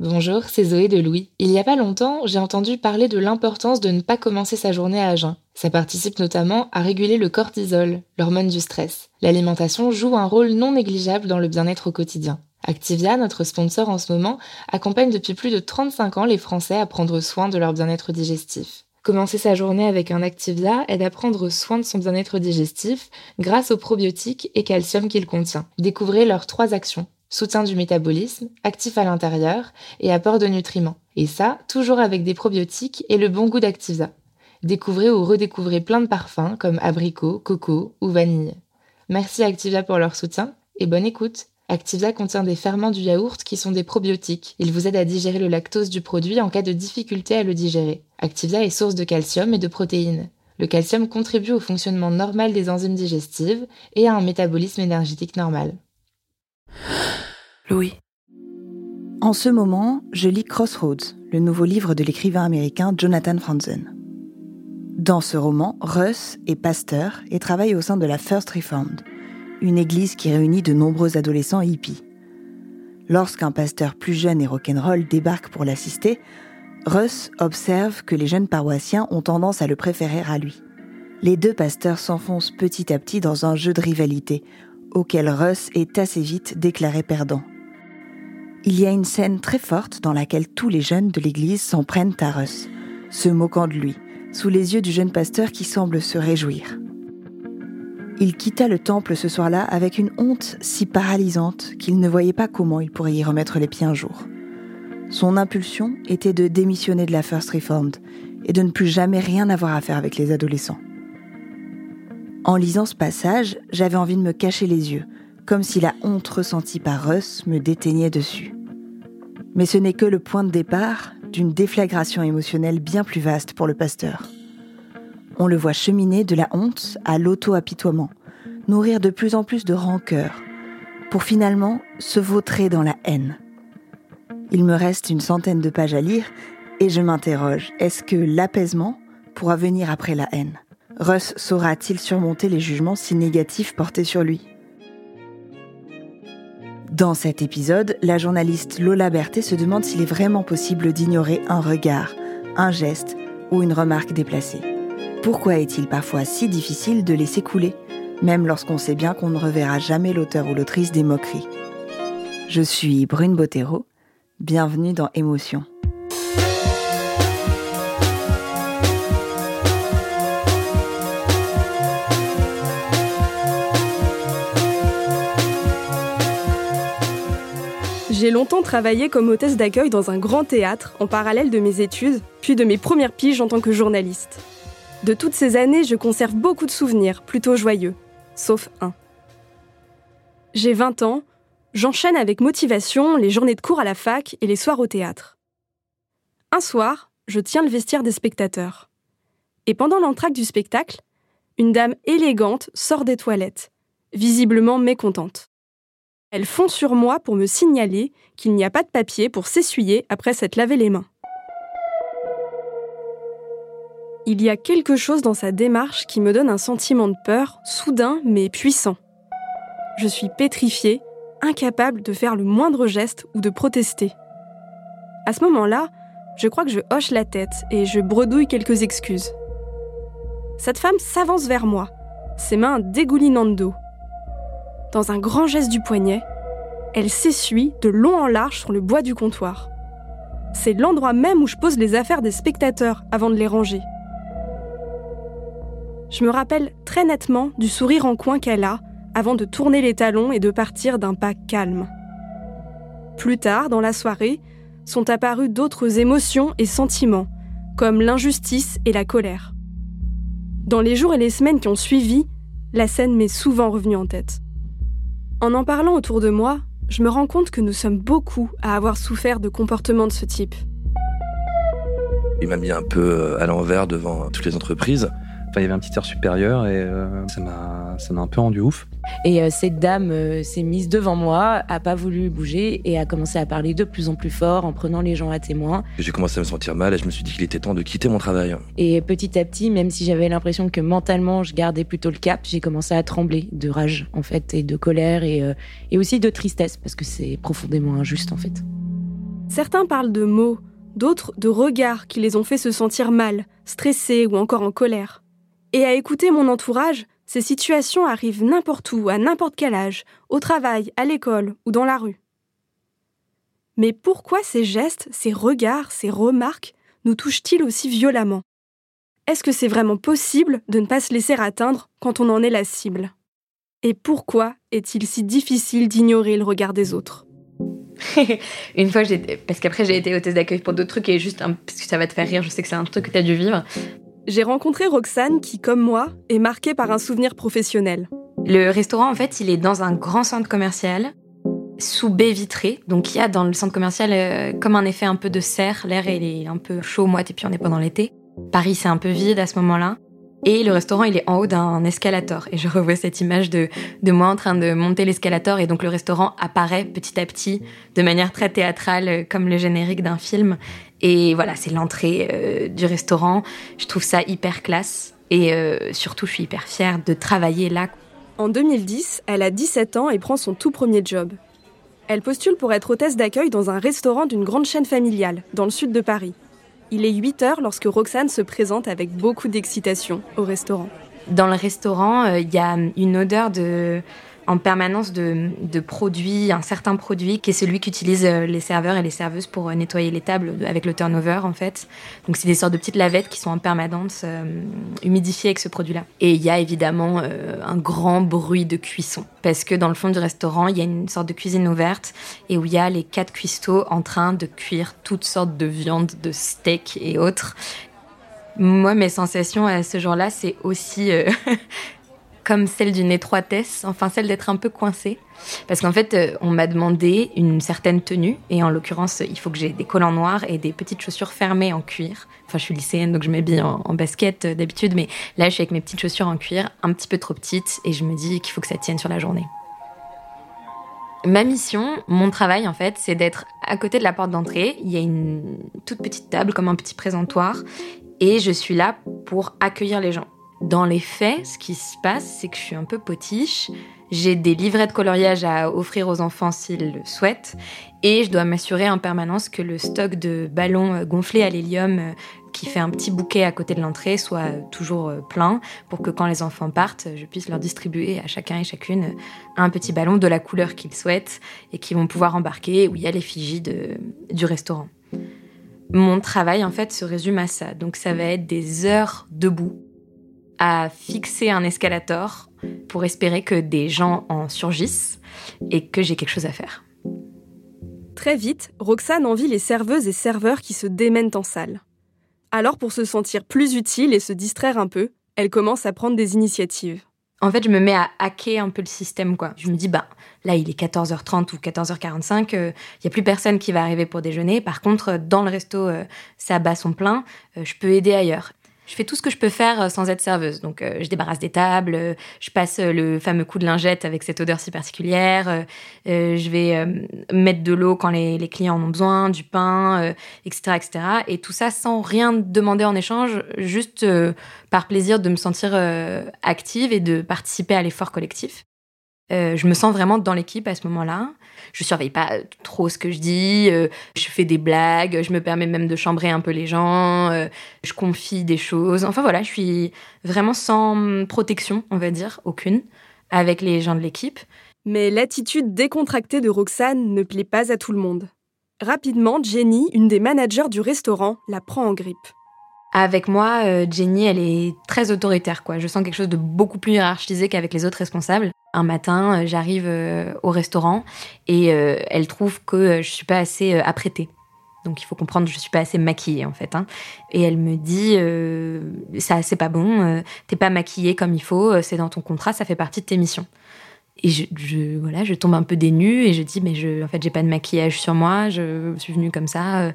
Bonjour, c'est Zoé de Louis. Il y a pas longtemps, j'ai entendu parler de l'importance de ne pas commencer sa journée à jeun. Ça participe notamment à réguler le cortisol, l'hormone du stress. L'alimentation joue un rôle non négligeable dans le bien-être au quotidien. Activia, notre sponsor en ce moment, accompagne depuis plus de 35 ans les Français à prendre soin de leur bien-être digestif. Commencer sa journée avec un Activia aide à prendre soin de son bien-être digestif grâce aux probiotiques et calcium qu'il contient. Découvrez leurs trois actions soutien du métabolisme, actif à l'intérieur et apport de nutriments. Et ça, toujours avec des probiotiques et le bon goût d'Activia. Découvrez ou redécouvrez plein de parfums comme abricot, coco ou vanille. Merci Activia pour leur soutien et bonne écoute. Activia contient des ferments du yaourt qui sont des probiotiques. Ils vous aident à digérer le lactose du produit en cas de difficulté à le digérer. Activia est source de calcium et de protéines. Le calcium contribue au fonctionnement normal des enzymes digestives et à un métabolisme énergétique normal. Louis. En ce moment, je lis Crossroads, le nouveau livre de l'écrivain américain Jonathan Franzen. Dans ce roman, Russ est pasteur et travaille au sein de la First Reformed, une église qui réunit de nombreux adolescents hippies. Lorsqu'un pasteur plus jeune et rock'n'roll débarque pour l'assister, Russ observe que les jeunes paroissiens ont tendance à le préférer à lui. Les deux pasteurs s'enfoncent petit à petit dans un jeu de rivalité, auquel Russ est assez vite déclaré perdant. Il y a une scène très forte dans laquelle tous les jeunes de l'église s'en prennent à Russ, se moquant de lui, sous les yeux du jeune pasteur qui semble se réjouir. Il quitta le temple ce soir-là avec une honte si paralysante qu'il ne voyait pas comment il pourrait y remettre les pieds un jour. Son impulsion était de démissionner de la First Reformed et de ne plus jamais rien avoir à faire avec les adolescents. En lisant ce passage, j'avais envie de me cacher les yeux, comme si la honte ressentie par Russ me déteignait dessus. Mais ce n'est que le point de départ d'une déflagration émotionnelle bien plus vaste pour le pasteur. On le voit cheminer de la honte à l'auto-apitoiement, nourrir de plus en plus de rancœur, pour finalement se vautrer dans la haine. Il me reste une centaine de pages à lire et je m'interroge, est-ce que l'apaisement pourra venir après la haine? Russ saura-t-il surmonter les jugements si négatifs portés sur lui? Dans cet épisode, la journaliste Lola Berthet se demande s'il est vraiment possible d'ignorer un regard, un geste ou une remarque déplacée. Pourquoi est-il parfois si difficile de laisser couler, même lorsqu'on sait bien qu'on ne reverra jamais l'auteur ou l'autrice des moqueries? Je suis Brune Bottero, bienvenue dans Émotion. J'ai longtemps travaillé comme hôtesse d'accueil dans un grand théâtre en parallèle de mes études, puis de mes premières piges en tant que journaliste. De toutes ces années, je conserve beaucoup de souvenirs, plutôt joyeux, sauf un. J'ai 20 ans, j'enchaîne avec motivation les journées de cours à la fac et les soirs au théâtre. Un soir, je tiens le vestiaire des spectateurs. Et pendant l'entracte du spectacle, une dame élégante sort des toilettes, visiblement mécontente. Elle fond sur moi pour me signaler qu'il n'y a pas de papier pour s'essuyer après s'être lavé les mains. Il y a quelque chose dans sa démarche qui me donne un sentiment de peur, soudain mais puissant. Je suis pétrifiée, incapable de faire le moindre geste ou de protester. À ce moment-là, je crois que je hoche la tête et je bredouille quelques excuses. cette femme s'avance vers moi, ses mains dégoulinantes d'eau. Dans un grand geste du poignet, elle s'essuie de long en large sur le bois du comptoir. C'est l'endroit même où je pose les affaires des spectateurs avant de les ranger. Je me rappelle très nettement du sourire en coin qu'elle a avant de tourner les talons et de partir d'un pas calme. Plus tard, dans la soirée, sont apparus d'autres émotions et sentiments, comme l'injustice et la colère. Dans les jours et les semaines qui ont suivi, la scène m'est souvent revenue en tête. En en parlant autour de moi, je me rends compte que nous sommes beaucoup à avoir souffert de comportements de ce type. Il m'a mis un peu euh, à l'envers devant toutes les entreprises il y avait un petit air supérieur et euh, ça m'a ça m'a un peu rendu ouf. Et euh, cette dame euh, s'est mise devant moi, a pas voulu bouger et a commencé à parler de plus en plus fort en prenant les gens à témoin. J'ai commencé à me sentir mal et je me suis dit qu'il était temps de quitter mon travail. Et petit à petit, même si j'avais l'impression que mentalement je gardais plutôt le cap, j'ai commencé à trembler de rage en fait et de colère et, et aussi de tristesse parce que c'est profondément injuste en fait. Certains parlent de mots, d'autres de regards qui les ont fait se sentir mal, stressés ou encore en colère. Et à écouter mon entourage, ces situations arrivent n'importe où, à n'importe quel âge, au travail, à l'école ou dans la rue. Mais pourquoi ces gestes, ces regards, ces remarques nous touchent-ils aussi violemment? Est-ce que c'est vraiment possible de ne pas se laisser atteindre quand on en est la cible? Et pourquoi est-il si difficile d'ignorer le regard des autres? Une fois, parce qu'après j'ai été hôtesse d'accueil pour d'autres trucs et juste parce que ça va te faire rire, je sais que c'est un truc que tu as dû vivre. J'ai rencontré Roxane qui, comme moi, est marquée par un souvenir professionnel. Le restaurant, en fait, il est dans un grand centre commercial, sous baie vitrée. Donc il y a dans le centre commercial euh, comme un effet un peu de serre. L'air est un peu chaud, moite, et puis on est pendant l'été. Paris, c'est un peu vide à ce moment-là. Et le restaurant, il est en haut d'un escalator. Et je revois cette image de, de moi en train de monter l'escalator. Et donc le restaurant apparaît petit à petit, de manière très théâtrale, euh, comme le générique d'un film. Et voilà, c'est l'entrée euh, du restaurant. Je trouve ça hyper classe. Et euh, surtout, je suis hyper fière de travailler là. En 2010, elle a 17 ans et prend son tout premier job. Elle postule pour être hôtesse d'accueil dans un restaurant d'une grande chaîne familiale, dans le sud de Paris. Il est 8 heures lorsque Roxane se présente avec beaucoup d'excitation au restaurant. Dans le restaurant, euh, il y a une odeur de en permanence de, produits, un certain produit qui est celui qu'utilisent euh, les serveurs et les serveuses pour euh, nettoyer les tables avec le turnover en fait. Donc c'est des sortes de petites lavettes qui sont en permanence euh, humidifiées avec ce produit-là. Et il y a évidemment un grand bruit de cuisson parce que dans le fond du restaurant il y a une sorte de cuisine ouverte et où il y a les quatre cuistots en train de cuire toutes sortes de viandes, de steaks et autres. Moi, mes sensations à ce jour-là, c'est aussi comme celle d'une étroitesse, enfin celle d'être un peu coincée. Parce qu'en fait, euh, on m'a demandé une certaine tenue, et en l'occurrence, il faut que j'ai des collants noirs et des petites chaussures fermées en cuir. Enfin, je suis lycéenne, donc je m'habille en, en basket euh, d'habitude, mais là, je suis avec mes petites chaussures en cuir, un petit peu trop petites, et je me dis qu'il faut que ça tienne sur la journée. Ma mission, mon travail en fait, c'est d'être à côté de la porte d'entrée. Il y a une toute petite table comme un petit présentoir et je suis là pour accueillir les gens. Dans les faits, ce qui se passe, c'est que je suis un peu potiche. J'ai des livrets de coloriage à offrir aux enfants s'ils le souhaitent. Et je dois m'assurer en permanence que le stock de ballons euh, gonflés à l'hélium euh, qui fait un petit bouquet à côté de l'entrée soit toujours euh, plein pour que quand les enfants partent, je puisse leur distribuer à chacun et chacune un petit ballon de la couleur qu'ils souhaitent et qu'ils vont pouvoir embarquer où il y a l'effigie du restaurant. Mon travail, en fait, se résume à ça. Donc, ça va être des heures debout à fixer un escalator pour espérer que des gens en surgissent et que j'ai quelque chose à faire. Très vite, Roxane envie les serveuses et serveurs qui se démènent en salle. Alors pour se sentir plus utile et se distraire un peu, elle commence à prendre des initiatives. En fait, je me mets à hacker un peu le système, quoi. Je me dis, bah, là, il est 14h30 ou 14h45, il euh, n'y a plus personne qui va arriver pour déjeuner. Par contre, dans le resto, euh, ça bat son plein, euh, je peux aider ailleurs. Je fais tout ce que je peux faire euh, sans être serveuse. Donc, euh, je débarrasse des tables, euh, je passe le fameux coup de lingette avec cette odeur si particulière, je vais mettre de l'eau quand les, clients en ont besoin, du pain, etc., etc. Et tout ça sans rien demander en échange, juste par plaisir de me sentir active et de participer à l'effort collectif. Je me sens vraiment dans l'équipe à ce moment-là. Je surveille pas trop ce que je dis. je fais des blagues. Je me permets même de chambrer un peu les gens. je confie des choses. Enfin voilà, je suis vraiment sans protection, on va dire, aucune, avec les gens de l'équipe. Mais l'attitude décontractée de Roxane ne plaît pas à tout le monde. Rapidement, Jenny, une des managers du restaurant, la prend en grippe. Avec moi, euh, Jenny, elle est très autoritaire, quoi. Je sens quelque chose de beaucoup plus hiérarchisé qu'avec les autres responsables. Un matin, euh, j'arrive euh, au restaurant et elle trouve que je suis pas assez apprêtée. Donc il faut comprendre, je suis pas assez maquillée en fait. Hein. Et elle me dit, ça c'est pas bon, t'es pas maquillée comme il faut, c'est dans ton contrat, ça fait partie de tes missions. Et je, voilà, je tombe un peu dénue et je dis, mais je, en fait, j'ai pas de maquillage sur moi, je suis venue comme ça. Euh.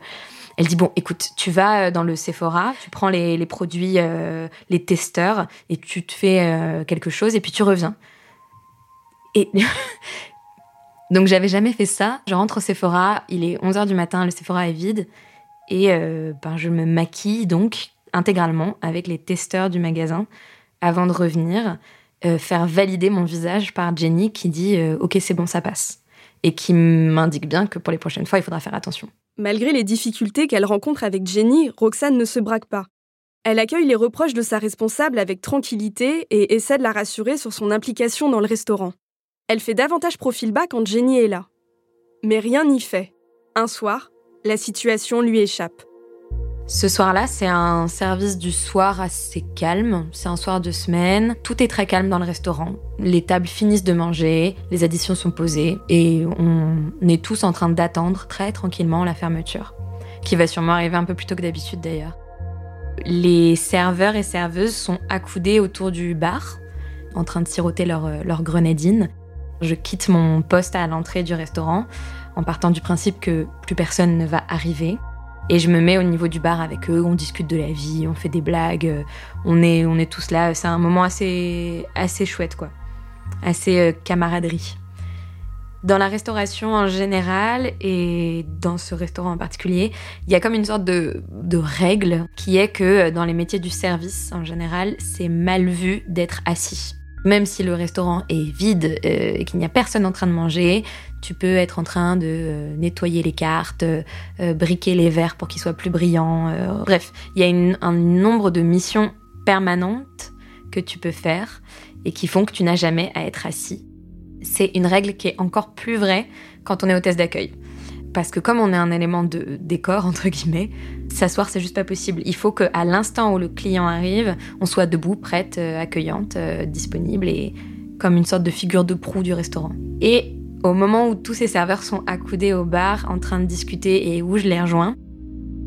Elle dit, bon, écoute, tu vas euh, dans le Sephora, tu prends les, produits, euh, les testeurs, et tu te fais quelque chose, et puis tu reviens. Et donc, j'avais jamais fait ça. Je rentre au Sephora, il est 11h du matin, le Sephora est vide, et ben, je me maquille donc intégralement avec les testeurs du magasin avant de revenir. Euh, faire valider mon visage par Jenny qui dit euh, Ok, c'est bon, ça passe. Et qui m'indique bien que pour les prochaines fois, il faudra faire attention. Malgré les difficultés qu'elle rencontre avec Jenny, Roxane ne se braque pas. Elle accueille les reproches de sa responsable avec tranquillité et essaie de la rassurer sur son implication dans le restaurant. Elle fait davantage profil bas quand Jenny est là. Mais rien n'y fait. Un soir, la situation lui échappe. Ce soir-là, c'est un service du soir assez calme. C'est un soir de semaine. Tout est très calme dans le restaurant. Les tables finissent de manger, les additions sont posées et on est tous en train d'attendre très tranquillement la fermeture, qui va sûrement arriver un peu plus tôt que d'habitude d'ailleurs. Les serveurs et serveuses sont accoudés autour du bar, en train de siroter leur, leur grenadine. Je quitte mon poste à l'entrée du restaurant en partant du principe que plus personne ne va arriver. Et je me mets au niveau du bar avec eux, on discute de la vie, on fait des blagues, euh, on est, on est tous là. C'est un moment assez, assez chouette, quoi. Assez euh, camaraderie. Dans la restauration en général et dans ce restaurant en particulier, il y a comme une sorte de, de règle qui est que euh, dans les métiers du service en général, c'est mal vu d'être assis. Même si le restaurant est vide et qu'il n'y a personne en train de manger, tu peux être en train de euh, nettoyer les cartes, euh, euh, briquer les verres pour qu'ils soient plus brillants. bref, il y a un nombre de missions permanentes que tu peux faire et qui font que tu n'as jamais à être assis. C'est une règle qui est encore plus vraie quand on est hôtesse d'accueil. Parce que comme on est un élément de décor, entre guillemets, s'asseoir, c'est juste pas possible. Il faut qu'à l'instant où le client arrive, on soit debout, prête, accueillante, disponible et comme une sorte de figure de proue du restaurant. Et au moment où tous ces serveurs sont accoudés au bar en train de discuter et où je les rejoins,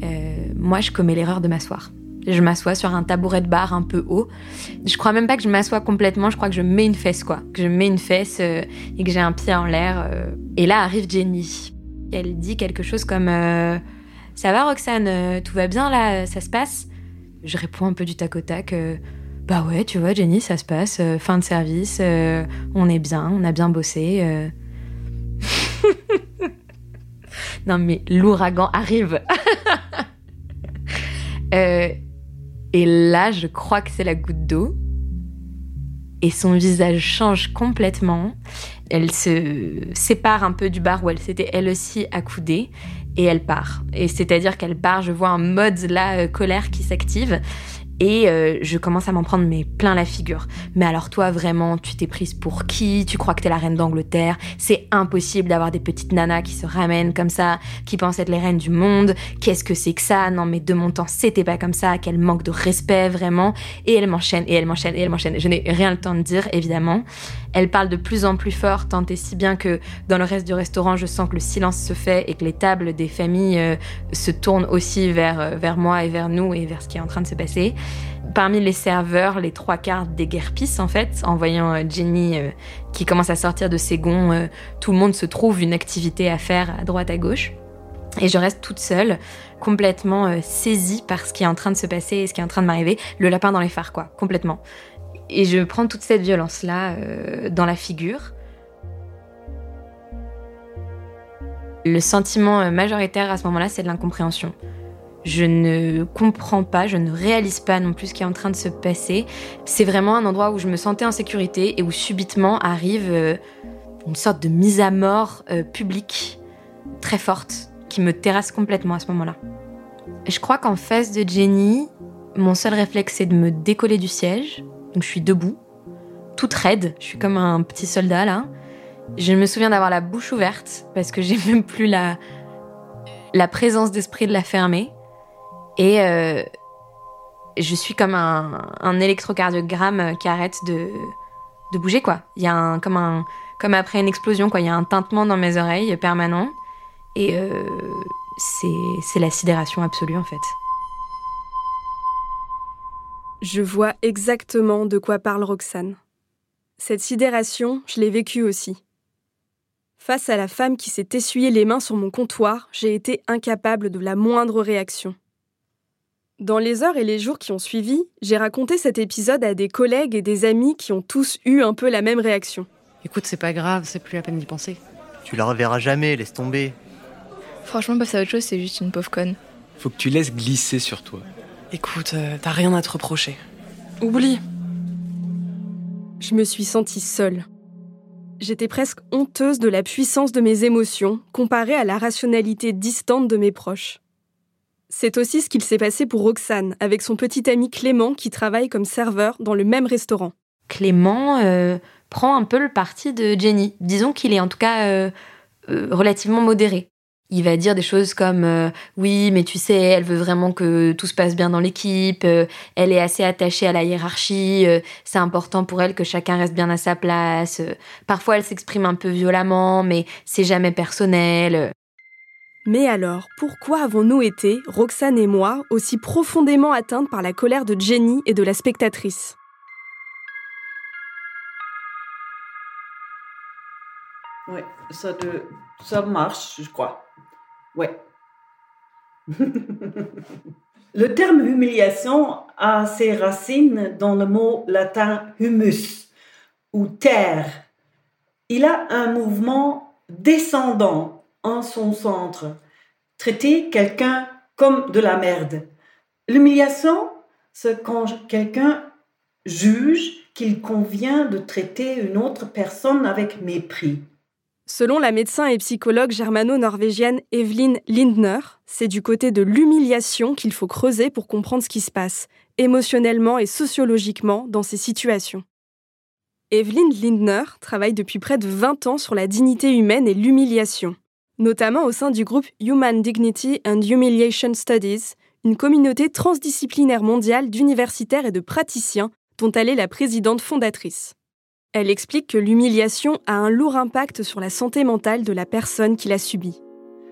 euh, moi je commets l'erreur de m'asseoir. Je m'assois sur un tabouret de bar un peu haut. Je crois même pas que je m'assois complètement, je crois que je mets une fesse quoi. Que je mets une fesse euh, et que j'ai un pied en l'air. Euh. Et là arrive Jenny. Elle dit quelque chose comme Ça va Roxane, tout va bien là, ça se passe? Je réponds un peu du tac au tac. bah ouais, tu vois Jenny, ça se passe, fin de service, on est bien, on a bien bossé. non mais l'ouragan arrive. Euh, et là, je crois que c'est la goutte d'eau. Et son visage change complètement. Elle se sépare un peu du bar où elle s'était elle aussi accoudée et elle part. Et c'est-à-dire qu'elle part, je vois un mode là euh, colère qui s'active et euh, je commence à m'en prendre mais plein la figure. Mais alors toi vraiment, tu t'es prise pour qui? Tu crois que t'es la reine d'Angleterre? C'est impossible d'avoir des petites nanas qui se ramènent comme ça, qui pensent être les reines du monde. Qu'est-ce que c'est que ça? Non mais de mon temps, c'était pas comme ça. Quel manque de respect vraiment. Et elle m'enchaîne, et elle m'enchaîne, et elle m'enchaîne. Je n'ai rien le temps de dire évidemment. Elle parle de plus en plus fort, tant et si bien que dans le reste du restaurant, je sens que le silence se fait et que les tables des familles euh, se tournent aussi vers, euh, vers moi et vers nous et vers ce qui est en train de se passer. Parmi les serveurs, les trois quarts déguerpissent en fait, en voyant euh, Jenny qui commence à sortir de ses gonds. tout le monde se trouve une activité à faire à droite à gauche. Et je reste toute seule, complètement saisie par ce qui est en train de se passer et ce qui est en train de m'arriver. Le lapin dans les phares, quoi, complètement. Et je prends toute cette violence-là euh, dans la figure. Le sentiment euh, majoritaire à ce moment-là, c'est de l'incompréhension. Je ne comprends pas, je ne réalise pas non plus ce qui est en train de se passer. C'est vraiment un endroit où je me sentais en sécurité et où subitement arrive euh, une sorte de mise à mort publique très forte qui me terrasse complètement à ce moment-là. Je crois qu'en face de Jenny, mon seul réflexe c'est de me décoller du siège. Donc je suis debout, toute raide, je suis comme un petit soldat là. Je me souviens d'avoir la bouche ouverte parce que j'ai même plus la, la présence d'esprit de la fermer. Et euh, je suis comme un, électrocardiogramme qui arrête de, de bouger, quoi. Il y a un, comme, un, comme après une explosion, quoi. Il y a un tintement dans mes oreilles permanent. Et euh, c'est la sidération absolue, en fait. Je vois exactement de quoi parle Roxane. Cette sidération, je l'ai vécue aussi. Face à la femme qui s'est essuyée les mains sur mon comptoir, j'ai été incapable de la moindre réaction. Dans les heures et les jours qui ont suivi, j'ai raconté cet épisode à des collègues et des amis qui ont tous eu un peu la même réaction. Écoute, c'est pas grave, c'est plus la peine d'y penser. Tu la reverras jamais, laisse tomber. Franchement, passer à autre chose, c'est juste une pauvre conne. Faut que tu laisses glisser sur toi. Écoute, euh, t'as rien à te reprocher. Oublie. Je me suis sentie seule. J'étais presque honteuse de la puissance de mes émotions comparée à la rationalité distante de mes proches. C'est aussi ce qu'il s'est passé pour Roxane, avec son petit ami Clément qui travaille comme serveur dans le même restaurant. Clément euh, prend un peu le parti de Jenny. Disons qu'il est en tout cas euh, euh, relativement modéré. Il va dire des choses comme oui, mais tu sais, elle veut vraiment que tout se passe bien dans l'équipe, elle est assez attachée à la hiérarchie, c'est important pour elle que chacun reste bien à sa place. parfois, elle s'exprime un peu violemment, mais c'est jamais personnel. Mais alors, pourquoi avons-nous été, Roxane et moi, aussi profondément atteintes par la colère de Jenny et de la spectatrice? Oui, ça, ça marche, je crois. Ouais. le terme humiliation a ses racines dans le mot latin humus ou terre. Il a un mouvement descendant en son centre. Traiter quelqu'un comme de la merde. L'humiliation, c'est quand quelqu'un juge qu'il convient de traiter une autre personne avec mépris. Selon la médecin et psychologue germano-norvégienne Evelyn Lindner, c'est du côté de l'humiliation qu'il faut creuser pour comprendre ce qui se passe, émotionnellement et sociologiquement, dans ces situations. Evelyn Lindner travaille depuis près de 20 ans sur la dignité humaine et l'humiliation notamment au sein du groupe Human Dignity and Humiliation Studies, une communauté transdisciplinaire mondiale d'universitaires et de praticiens dont elle est la présidente fondatrice. Elle explique que l'humiliation a un lourd impact sur la santé mentale de la personne qui l'a subie.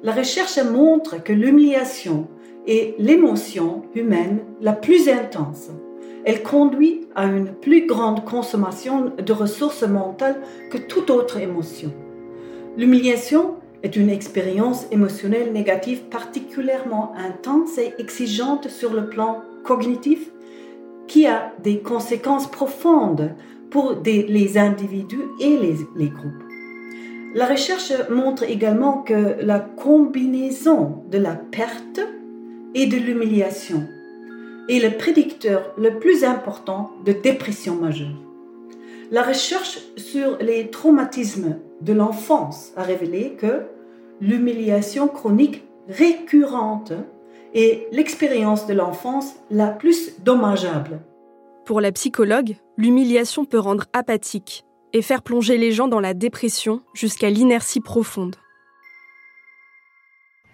La recherche montre que l'humiliation est l'émotion humaine la plus intense. Elle conduit à une plus grande consommation de ressources mentales que toute autre émotion. L'humiliation est une expérience émotionnelle négative particulièrement intense et exigeante sur le plan cognitif qui a des conséquences profondes pour les individus et les, groupes. La recherche montre également que la combinaison de la perte et de l'humiliation est le prédicteur le plus important de dépression majeure. La recherche sur les traumatismes de l'enfance a révélé que l'humiliation chronique récurrente est l'expérience de l'enfance la plus dommageable. Pour la psychologue, l'humiliation peut rendre apathique et faire plonger les gens dans la dépression jusqu'à l'inertie profonde.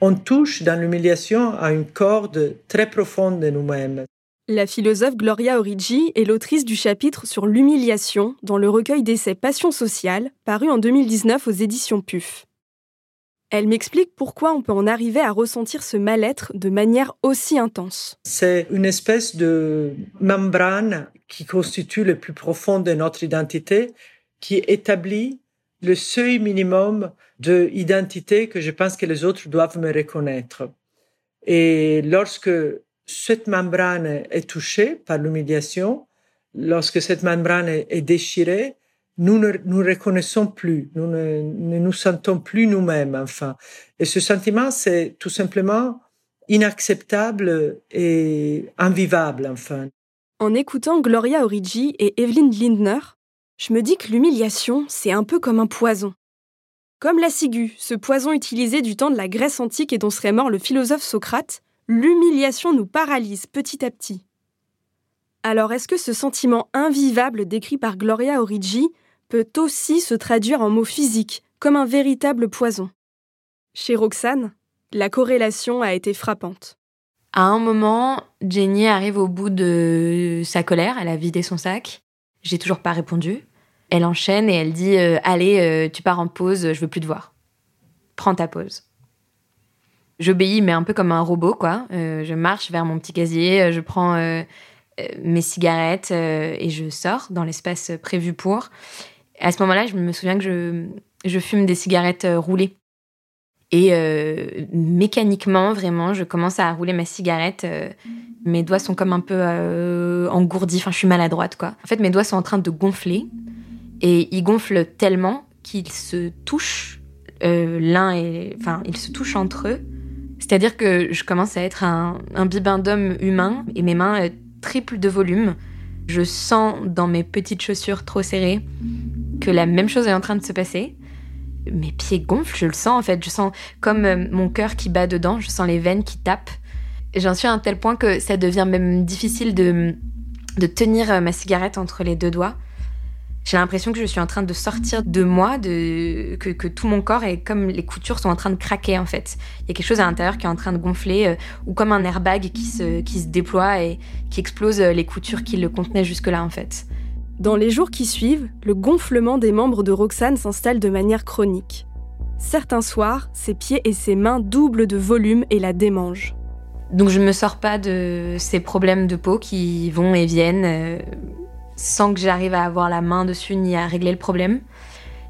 On touche dans l'humiliation à une corde très profonde de nous-mêmes. La philosophe Gloria Origi est l'autrice du chapitre sur l'humiliation dans le recueil d'essais Passion sociale, paru en 2019 aux éditions PUF. Elle m'explique pourquoi on peut en arriver à ressentir ce mal-être de manière aussi intense. C'est une espèce de membrane qui constitue le plus profond de notre identité, qui établit le seuil minimum de identité que je pense que les autres doivent me reconnaître. Et lorsque cette membrane est touchée par l'humiliation, lorsque cette membrane est, déchirée, nous ne nous reconnaissons plus, nous ne, nous sentons plus nous-mêmes, enfin. Et ce sentiment, c'est tout simplement inacceptable et invivable, enfin. En écoutant Gloria Origi et Evelyn Lindner, je me dis que l'humiliation, c'est un peu comme un poison. Comme la ciguë, ce poison utilisé du temps de la Grèce antique et dont serait mort le philosophe Socrate, l'humiliation nous paralyse petit à petit. Alors est-ce que ce sentiment invivable décrit par Gloria Origi peut aussi se traduire en mots physiques, comme un véritable poison Chez Roxane, la corrélation a été frappante. À un moment, Jenny arrive au bout de sa colère, elle a vidé son sac. J'ai toujours pas répondu. Elle enchaîne et elle dit euh, Allez, euh, tu pars en pause, je veux plus te voir. Prends ta pause. J'obéis, mais un peu comme un robot, quoi. Euh, je marche vers mon petit casier, je prends mes cigarettes et je sors dans l'espace prévu pour. À ce moment-là, je me souviens que je, fume des cigarettes roulées. Et euh, mécaniquement, vraiment, je commence à rouler ma cigarette. Euh, mes doigts sont comme un peu euh, engourdis. Enfin, je suis maladroite, quoi. En fait, mes doigts sont en train de gonfler. Et ils gonflent tellement qu'ils se touchent l'un et... Enfin, ils se touchent entre eux. C'est-à-dire que je commence à être un, un bibendum humain et mes mains triplent de volume. Je sens dans mes petites chaussures trop serrées que la même chose est en train de se passer mes pieds gonflent, je le sens en fait, je sens comme euh, mon cœur qui bat dedans, je sens les veines qui tapent. J'en suis à un tel point que ça devient même difficile de, de tenir euh, ma cigarette entre les deux doigts. J'ai l'impression que je suis en train de sortir de moi, que, que, tout mon corps est comme les coutures sont en train de craquer en fait. Il y a quelque chose à l'intérieur qui est en train de gonfler, euh, ou comme un airbag qui se, qui se déploie et qui explose les coutures qui le contenaient jusque-là en fait. Dans les jours qui suivent, le gonflement des membres de Roxane s'installe de manière chronique. Certains soirs, ses pieds et ses mains doublent de volume et la démangent. Donc je ne me sors pas de ces problèmes de peau qui vont et viennent euh, sans que j'arrive à avoir la main dessus ni à régler le problème.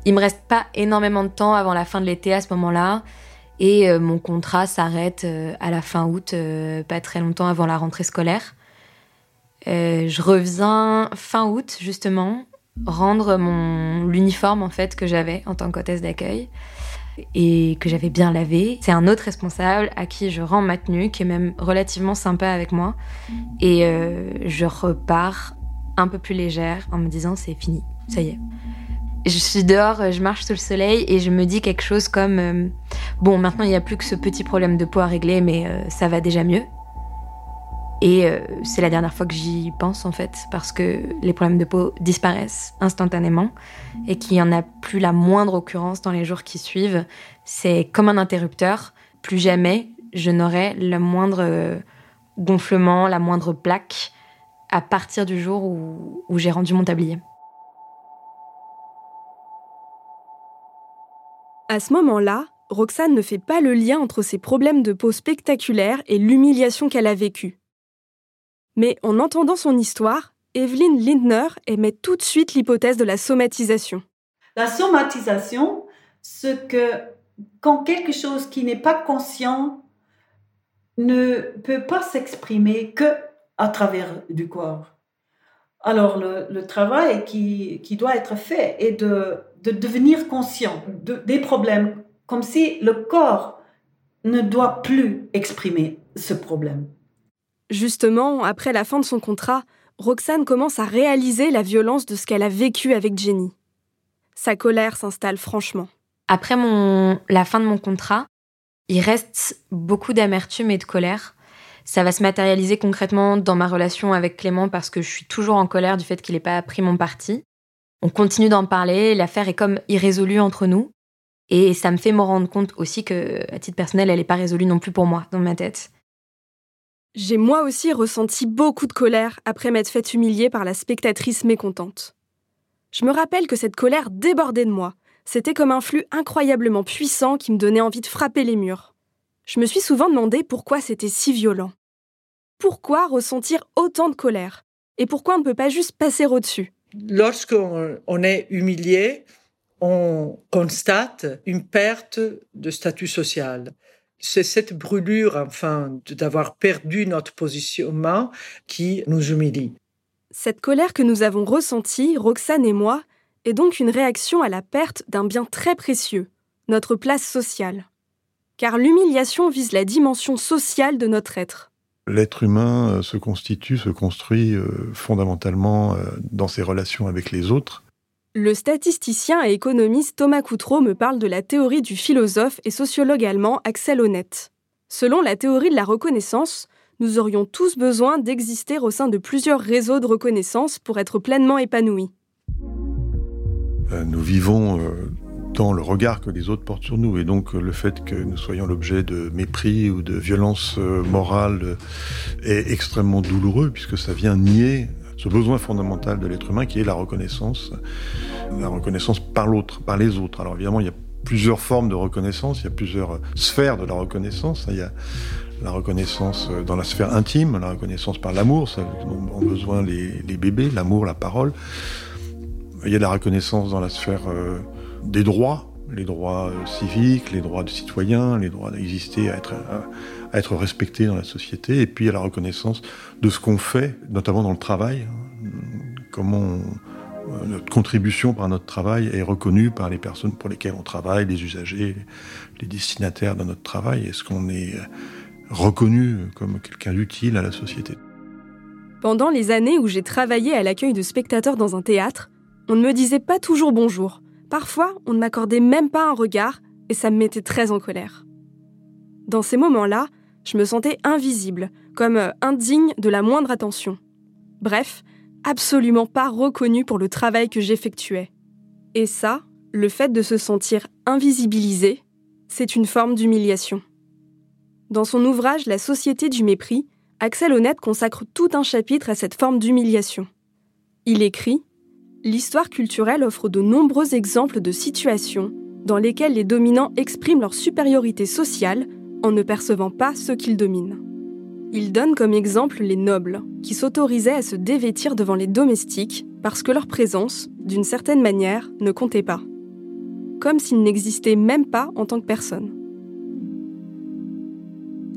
Il me reste pas énormément de temps avant la fin de l'été à ce moment-là et euh, mon contrat s'arrête euh, à la fin août, pas très longtemps avant la rentrée scolaire. Euh, je reviens fin août justement rendre mon l'uniforme en fait que j'avais en tant qu'hôtesse d'accueil et que j'avais bien lavé. C'est un autre responsable à qui je rends ma tenue, qui est même relativement sympa avec moi. Et euh, je repars un peu plus légère en me disant c'est fini, ça y est. Je suis dehors, je marche sous le soleil et je me dis quelque chose comme euh, bon maintenant il n'y a plus que ce petit problème de peau à régler mais ça va déjà mieux. Et euh, c'est la dernière fois que j'y pense en fait, parce que les problèmes de peau disparaissent instantanément et qu'il n'y en a plus la moindre occurrence dans les jours qui suivent. C'est comme un interrupteur. Plus jamais je n'aurai le moindre euh, gonflement, la moindre plaque à partir du jour où, où j'ai rendu mon tablier. À ce moment-là, Roxane ne fait pas le lien entre ses problèmes de peau spectaculaires et l'humiliation qu'elle a vécue. Mais en entendant son histoire, Evelyn Lindner émet tout de suite l'hypothèse de la somatisation. La somatisation, c'est que quand quelque chose qui n'est pas conscient ne peut pas s'exprimer que à travers du corps. Alors le, travail qui, qui, doit être fait est de, de devenir conscient des problèmes, comme si le corps ne doit plus exprimer ce problème. Justement, après la fin de son contrat, Roxane commence à réaliser la violence de ce qu'elle a vécu avec Jenny. Sa colère s'installe franchement. Après mon... la fin de mon contrat, il reste beaucoup d'amertume et de colère. Ça va se matérialiser concrètement dans ma relation avec Clément parce que je suis toujours en colère du fait qu'il n'ait pas pris mon parti. On continue d'en parler, l'affaire est comme irrésolue entre nous. Et ça me fait me rendre compte aussi que, à titre personnel, elle n'est pas résolue non plus pour moi, dans ma tête. J'ai moi aussi ressenti beaucoup de colère après m'être fait humilier par la spectatrice mécontente. Je me rappelle que cette colère débordait de moi. C'était comme un flux incroyablement puissant qui me donnait envie de frapper les murs. Je me suis souvent demandé pourquoi c'était si violent. Pourquoi ressentir autant de colère? Et pourquoi on ne peut pas juste passer au-dessus? Lorsqu'on est humilié, on constate une perte de statut social c'est cette brûlure, enfin, d'avoir perdu notre positionnement qui nous humilie. Cette colère que nous avons ressentie, Roxane et moi, est donc une réaction à la perte d'un bien très précieux, notre place sociale. car l'humiliation vise la dimension sociale de notre être. L'être humain euh, se constitue, se construit euh, fondamentalement euh, dans ses relations avec les autres. Le statisticien et économiste Thomas Coutreau me parle de la théorie du philosophe et sociologue allemand Axel Honneth. Selon la théorie de la reconnaissance, nous aurions tous besoin d'exister au sein de plusieurs réseaux de reconnaissance pour être pleinement épanouis. Nous vivons dans le regard que les autres portent sur nous. Et donc le fait que nous soyons l'objet de mépris ou de violence euh, morale est extrêmement douloureux puisque ça vient nier ce besoin fondamental de l'être humain qui est la reconnaissance, la reconnaissance par l'autre, par les autres. Alors évidemment, il y a plusieurs formes de reconnaissance, il y a plusieurs sphères de la reconnaissance. Il y a la reconnaissance dans la sphère intime, la reconnaissance par l'amour, ça ont besoin les, les bébés, l'amour, la parole. Il y a la reconnaissance dans la sphère euh, des droits, les droits euh, civiques, les droits de citoyens, les droits d'exister, à être, à être respectés dans la société, et puis à la reconnaissance de ce qu'on fait, notamment dans le travail, hein. comment euh, notre contribution par notre travail est reconnue par les personnes pour lesquelles on travaille, les usagers, les destinataires de notre travail, est-ce qu'on est reconnu comme quelqu'un d'utile à la société? Pendant les années où j'ai travaillé à l'accueil de spectateurs dans un théâtre, on ne me disait pas toujours bonjour. Parfois, on ne m'accordait même pas un regard et ça me mettait très en colère. Dans ces moments-là, je me sentais invisible, comme euh, indigne de la moindre attention. Bref, absolument pas reconnue pour le travail que j'effectuais. Et ça, le fait de se sentir invisibilisé, c'est une forme d'humiliation. Dans son ouvrage La société du mépris, Axel Honnête consacre tout un chapitre à cette forme d'humiliation. Il écrit l'histoire culturelle offre de nombreux exemples de situations dans lesquelles les dominants expriment leur supériorité sociale en ne percevant pas ceux qu'ils dominent. Il donne comme exemple les nobles, qui s'autorisaient à se dévêtir devant les domestiques parce que leur présence, d'une certaine manière, ne comptait pas. Comme s'ils n'existaient même pas en tant que personne.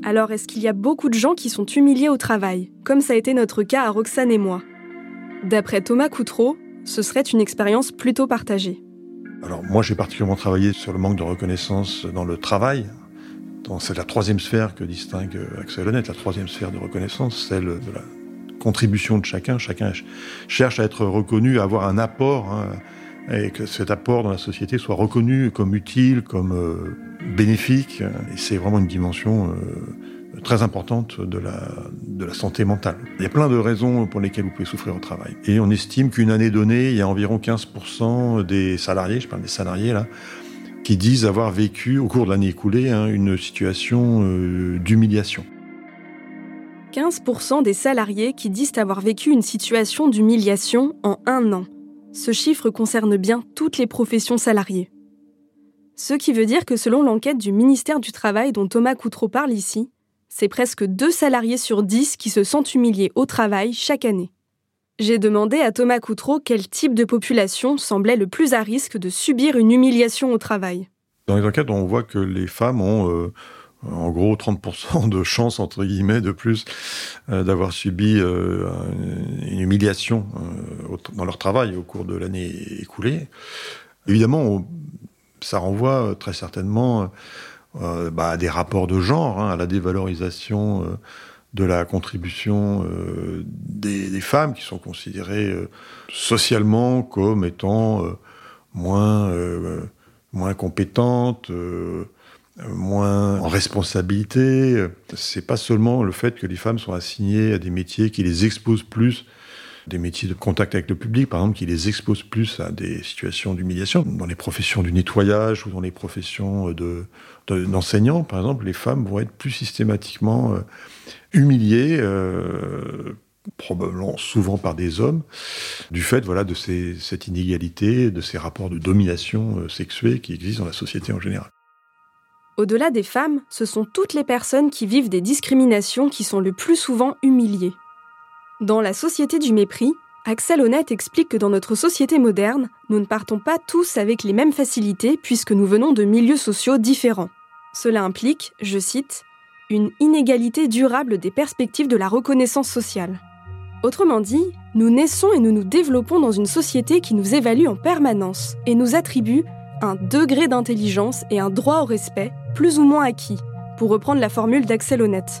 Alors est-ce qu'il y a beaucoup de gens qui sont humiliés au travail, comme ça a été notre cas à Roxane et moi? D'après Thomas Coutreau, ce serait une expérience plutôt partagée. Alors moi j'ai particulièrement travaillé sur le manque de reconnaissance dans le travail. C'est la troisième sphère que distingue Axel Honnête, la troisième sphère de reconnaissance, celle de la contribution de chacun. Chacun cherche à être reconnu, à avoir un apport, hein, et que cet apport dans la société soit reconnu comme utile, comme euh, bénéfique. Et c'est vraiment une dimension euh, très importante de la, de la santé mentale. Il y a plein de raisons pour lesquelles vous pouvez souffrir au travail. Et on estime qu'une année donnée, il y a environ 15% des salariés, je parle des salariés là, qui disent avoir vécu au cours de l'année écoulée hein, une situation euh, d'humiliation. 15% des salariés qui disent avoir vécu une situation d'humiliation en un an. Ce chiffre concerne bien toutes les professions salariées. Ce qui veut dire que selon l'enquête du ministère du Travail dont Thomas Coutreau parle ici, c'est presque deux salariés sur dix qui se sentent humiliés au travail chaque année. J'ai demandé à Thomas Coutreau quel type de population semblait le plus à risque de subir une humiliation au travail. Dans les enquêtes, on voit que les femmes ont euh, en gros 30% de chances, entre guillemets, de plus euh, d'avoir subi euh, une humiliation dans leur travail au cours de l'année écoulée. Évidemment, ça renvoie très certainement euh, bah, à des rapports de genre, hein, à la dévalorisation euh, de la contribution euh, des, femmes qui sont considérées socialement comme étant moins, moins compétentes, moins en responsabilité. C'est pas seulement le fait que les femmes sont assignées à des métiers qui les exposent plus des métiers de contact avec le public, par exemple, qui les exposent plus à des situations d'humiliation. Dans les professions du nettoyage ou dans les professions d'enseignants, par exemple, les femmes vont être plus systématiquement euh, humiliées. Euh, probablement souvent par des hommes, du fait voilà, de cette inégalité, de ces rapports de domination euh, sexuée qui existent dans la société en général. Au-delà des femmes, ce sont toutes les personnes qui vivent des discriminations qui sont le plus souvent humiliées. Dans La société du mépris, Axel Honnête explique que dans notre société moderne, nous ne partons pas tous avec les mêmes facilités puisque nous venons de milieux sociaux différents. Cela implique, je cite, une inégalité durable des perspectives de la reconnaissance sociale. Autrement dit, nous naissons et nous nous développons dans une société qui nous évalue en permanence et nous attribue un degré d'intelligence et un droit au respect plus ou moins acquis, pour reprendre la formule d'Axel Honnête.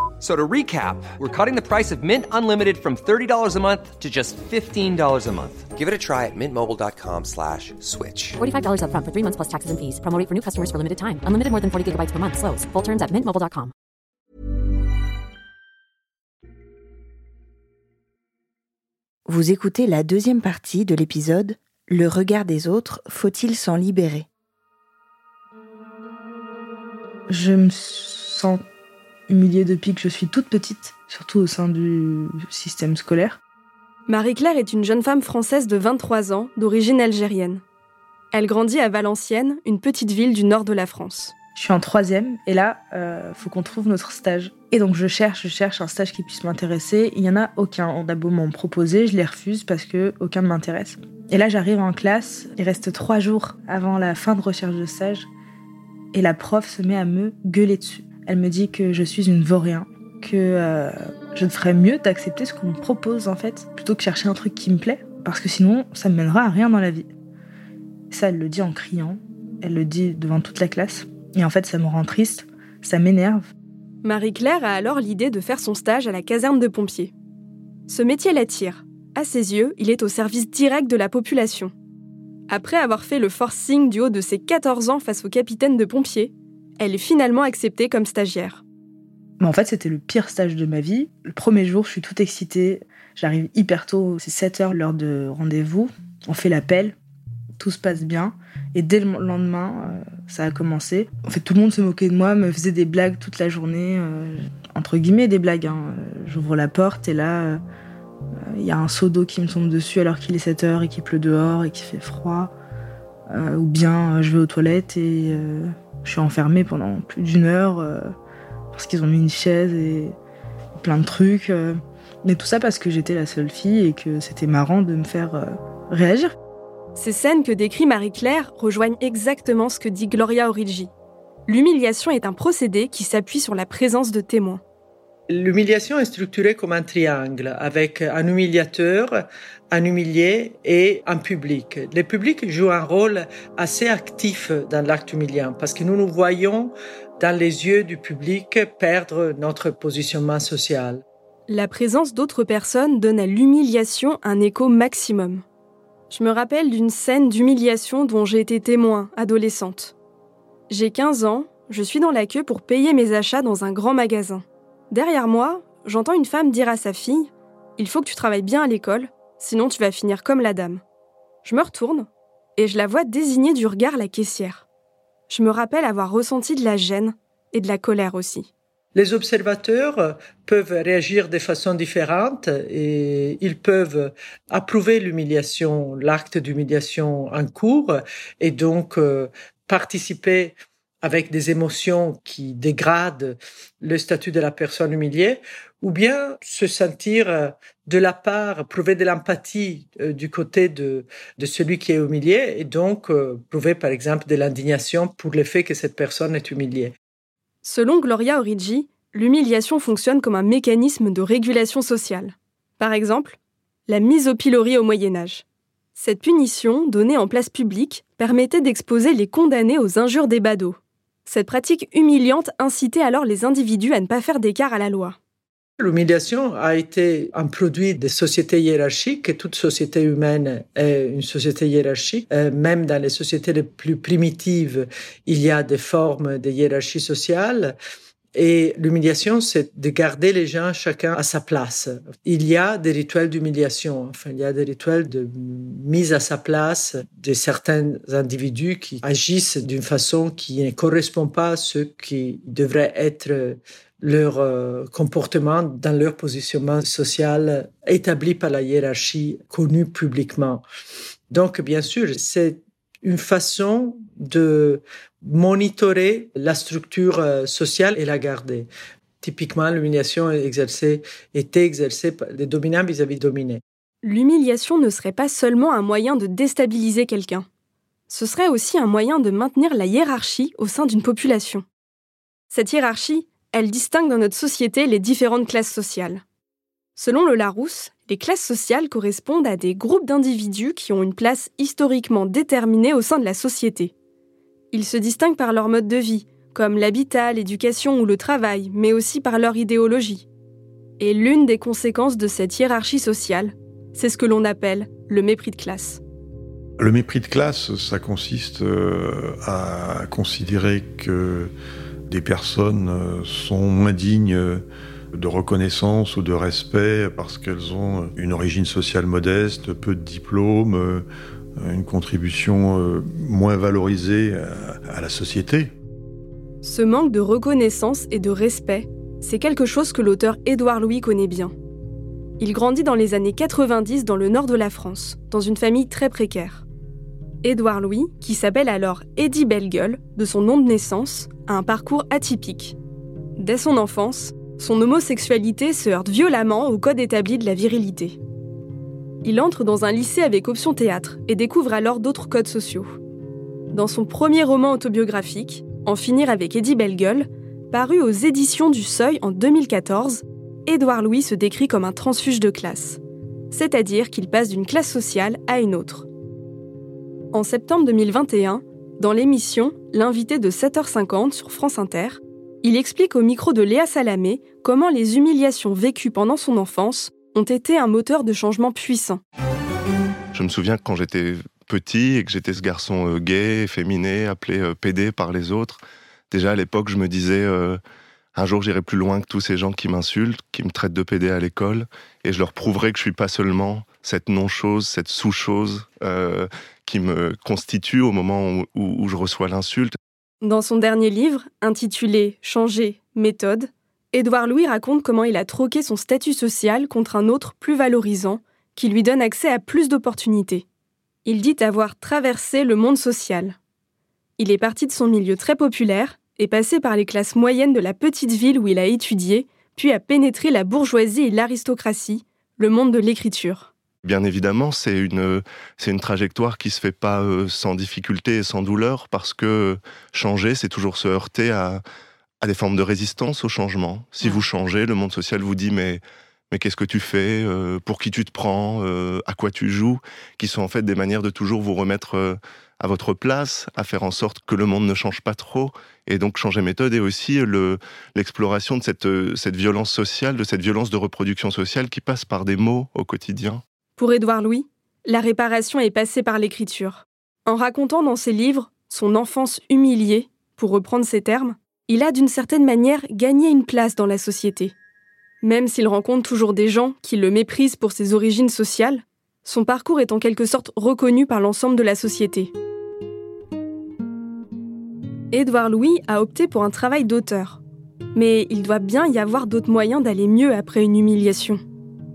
So to recap, we're cutting the price of Mint Unlimited from $30 a month to just $15 a month. Give it a try at mintmobile.com slash switch. $45 up front for three months plus taxes and fees. Promoting for new customers for limited time. Unlimited more than 40 gigabytes per month. Slows. Full terms at mintmobile.com. Vous écoutez la deuxième partie de l'épisode Le regard des autres, faut-il s'en libérer? Je me sens humiliée depuis que je suis toute petite, surtout au sein du système scolaire. Marie-Claire est une jeune femme française de 23 ans, d'origine algérienne. Elle grandit à Valenciennes, une petite ville du nord de la France. Je suis en troisième et là, euh, faut qu'on trouve notre stage. Et donc je cherche, je cherche un stage qui puisse m'intéresser. Il y en a aucun. On a beau m'en proposer, je les refuse parce que aucun ne m'intéresse. Et là, j'arrive en classe. Il reste trois jours avant la fin de recherche de stage et la prof se met à me gueuler dessus. Elle me dit que je suis une vaurien, que euh, je ferais mieux d'accepter ce qu'on me propose en fait, plutôt que chercher un truc qui me plaît, parce que sinon ça me mènera à rien dans la vie. Ça, elle le dit en criant, elle le dit devant toute la classe, et en fait ça me rend triste, ça m'énerve. Marie-Claire a alors l'idée de faire son stage à la caserne de pompiers. Ce métier l'attire. À ses yeux, il est au service direct de la population. Après avoir fait le forcing du haut de ses 14 ans face au capitaine de pompiers, elle est finalement acceptée comme stagiaire. Mais en fait, c'était le pire stage de ma vie. Le premier jour, je suis toute excitée. J'arrive hyper tôt, c'est 7 heures l'heure de rendez-vous. On fait l'appel, tout se passe bien. Et dès le lendemain, euh, ça a commencé. En fait, tout le monde se moquait de moi, me faisait des blagues toute la journée. Euh, entre guillemets, des blagues. Hein. J'ouvre la porte et là, euh, il y a un seau d'eau qui me tombe dessus alors qu'il est 7 heures et qu'il pleut dehors et qu'il fait froid. ou bien je vais aux toilettes et je suis enfermée pendant plus d'une heure euh, parce qu'ils ont mis une chaise et plein de trucs. Euh. mais tout ça parce que j'étais la seule fille et que c'était marrant de me faire euh, réagir. Ces scènes que décrit Marie-Claire rejoignent exactement ce que dit Gloria Origi. L'humiliation est un procédé qui s'appuie sur la présence de témoins. L'humiliation est structurée comme un triangle avec un humiliateur, un humilié et un public. Le public joue un rôle assez actif dans l'acte humiliant parce que nous nous voyons dans les yeux du public perdre notre positionnement social. La présence d'autres personnes donne à l'humiliation un écho maximum. Je me rappelle d'une scène d'humiliation dont j'ai été témoin, adolescente. J'ai 15 ans, je suis dans la queue pour payer mes achats dans un grand magasin. Derrière moi, j'entends une femme dire à sa fille Il faut que tu travailles bien à l'école, sinon tu vas finir comme la dame. Je me retourne et je la vois désigner du regard la caissière. Je me rappelle avoir ressenti de la gêne et de la colère aussi. Les observateurs peuvent réagir de façon différente et ils peuvent approuver l'humiliation, l'acte d'humiliation en cours et donc euh, participer avec des émotions qui dégradent le statut de la personne humiliée, ou bien se sentir euh, de la part, prouver de l'empathie euh, du côté de, celui qui est humilié, et donc euh, prouver par exemple de l'indignation pour le fait que cette personne est humiliée. Selon Gloria Origi, l'humiliation fonctionne comme un mécanisme de régulation sociale. Par exemple, la mise au pilori au Moyen Âge. Cette punition, donnée en place publique, permettait d'exposer les condamnés aux injures des badauds, cette pratique humiliante incitait alors les individus à ne pas faire d'écart à la loi. L'humiliation a été un produit des sociétés hiérarchiques et toute société humaine est une société hiérarchique. Euh, même dans les sociétés les plus primitives, il y a des formes de hiérarchie sociale. Et l'humiliation, c'est de garder les gens chacun à sa place. Il y a des rituels d'humiliation. Enfin, il y a des rituels de mise à sa place de certains individus qui agissent d'une façon qui ne correspond pas à ce qui devrait être leur euh, comportement dans leur positionnement social établi par la hiérarchie connue publiquement. Donc, bien sûr, c'est une façon de monitorer la structure euh, sociale et la garder. Typiquement, l'humiliation exercée était exercée par les dominants vis-à-vis -vis dominés. L'humiliation ne serait pas seulement un moyen de déstabiliser quelqu'un. Ce serait aussi un moyen de maintenir la hiérarchie au sein d'une population. Cette hiérarchie, elle distingue dans notre société les différentes classes sociales. Selon le Larousse, les classes sociales correspondent à des groupes d'individus qui ont une place historiquement déterminée au sein de la société. Ils se distinguent par leur mode de vie, comme l'habitat, l'éducation ou le travail, mais aussi par leur idéologie. Et l'une des conséquences de cette hiérarchie sociale, c'est ce que l'on appelle le mépris de classe. Le mépris de classe, ça consiste euh, à considérer que des personnes euh, sont moins dignes de reconnaissance ou de respect parce qu'elles ont une origine sociale modeste, peu de diplômes, une contribution moins valorisée à la société. Ce manque de reconnaissance et de respect, c'est quelque chose que l'auteur Édouard Louis connaît bien. Il grandit dans les années 90 dans le nord de la France, dans une famille très précaire. Édouard Louis, qui s'appelle alors Eddie Bellegueule, de son nom de naissance, a un parcours atypique. Dès son enfance, son homosexualité se heurte violemment au code établi de la virilité. Il entre dans un lycée avec option théâtre et découvre alors d'autres codes sociaux. Dans son premier roman autobiographique, en finir avec Eddie Bellegueule, paru aux éditions du Seuil en 2014, Édouard Louis se décrit comme un transfuge de classe, c'est-à-dire qu'il passe d'une classe sociale à une autre. En septembre 2021, dans l'émission L'invité de 7h50 sur France Inter, il explique au micro de Léa Salamé comment les humiliations vécues pendant son enfance ont été un moteur de changement puissant. Je me souviens que quand j'étais petit et que j'étais ce garçon euh, gay, efféminé, appelé euh, PD par les autres, déjà à l'époque, je me disais euh, un jour j'irai plus loin que tous ces gens qui m'insultent, qui me traitent de PD à l'école, et je leur prouverai que je suis pas seulement cette non-chose, cette sous-chose qui me constitue au moment où, je reçois l'insulte. Dans son dernier livre, intitulé Changer, méthode, Édouard Louis raconte comment il a troqué son statut social contre un autre plus valorisant, qui lui donne accès à plus d'opportunités. Il dit avoir traversé le monde social. Il est parti de son milieu très populaire et passé par les classes moyennes de la petite ville où il a étudié, puis a pénétré la bourgeoisie et l'aristocratie, le monde de l'écriture. Bien évidemment, c'est une, c'est une trajectoire qui se fait pas euh, sans difficulté et sans douleur, parce que changer, c'est toujours se heurter à, à des formes de résistance au changement. Si vous changez, le monde social vous dit mais mais qu'est-ce que tu fais, euh, pour qui tu te prends, euh, à quoi tu joues, qui sont en fait des manières de toujours vous remettre euh, à votre place, à faire en sorte que le monde ne change pas trop, et donc changer méthode, et aussi l'exploration de cette, cette violence sociale, de cette violence de reproduction sociale qui passe par des mots au quotidien. Pour Édouard Louis, la réparation est passée par l'écriture. En racontant dans ses livres son enfance humiliée, pour reprendre ses termes, il a d'une certaine manière gagné une place dans la société. Même s'il rencontre toujours des gens qui le méprisent pour ses origines sociales, son parcours est en quelque sorte reconnu par l'ensemble de la société. Édouard Louis a opté pour un travail d'auteur. Mais il doit bien y avoir d'autres moyens d'aller mieux après une humiliation.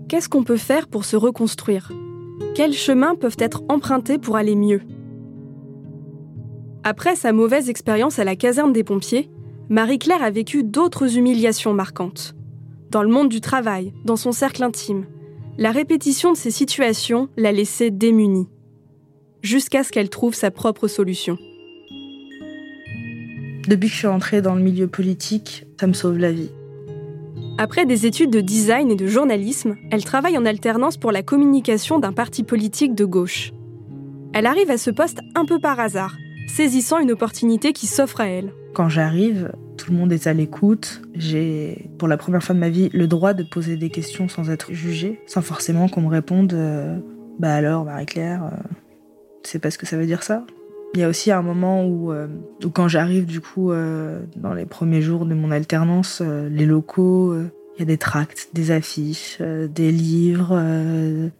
Qu'est-ce qu'on peut faire pour se reconstruire? Quels chemins peuvent être empruntés pour aller mieux? Après sa mauvaise expérience à la caserne des pompiers, Marie-Claire a vécu d'autres humiliations marquantes dans le monde du travail, dans son cercle intime. La répétition de ces situations l'a laissée démunie, jusqu'à ce qu'elle trouve sa propre solution. Depuis que je suis entrée dans le milieu politique, ça me sauve la vie. Après des études de design et de journalisme, elle travaille en alternance pour la communication d'un parti politique de gauche. Elle arrive à ce poste un peu par hasard, saisissant une opportunité qui s'offre à elle. Quand j'arrive, tout le monde est à l'écoute. J'ai, pour la première fois de ma vie, le droit de poser des questions sans être jugée, sans forcément qu'on me réponde euh, Bah alors, Marie-Claire, euh, sais pas ce que ça veut dire ça Il y a aussi un moment où, euh, où quand j'arrive, du coup, dans les premiers jours de mon alternance, les locaux, il y a des tracts, des affiches, des livres,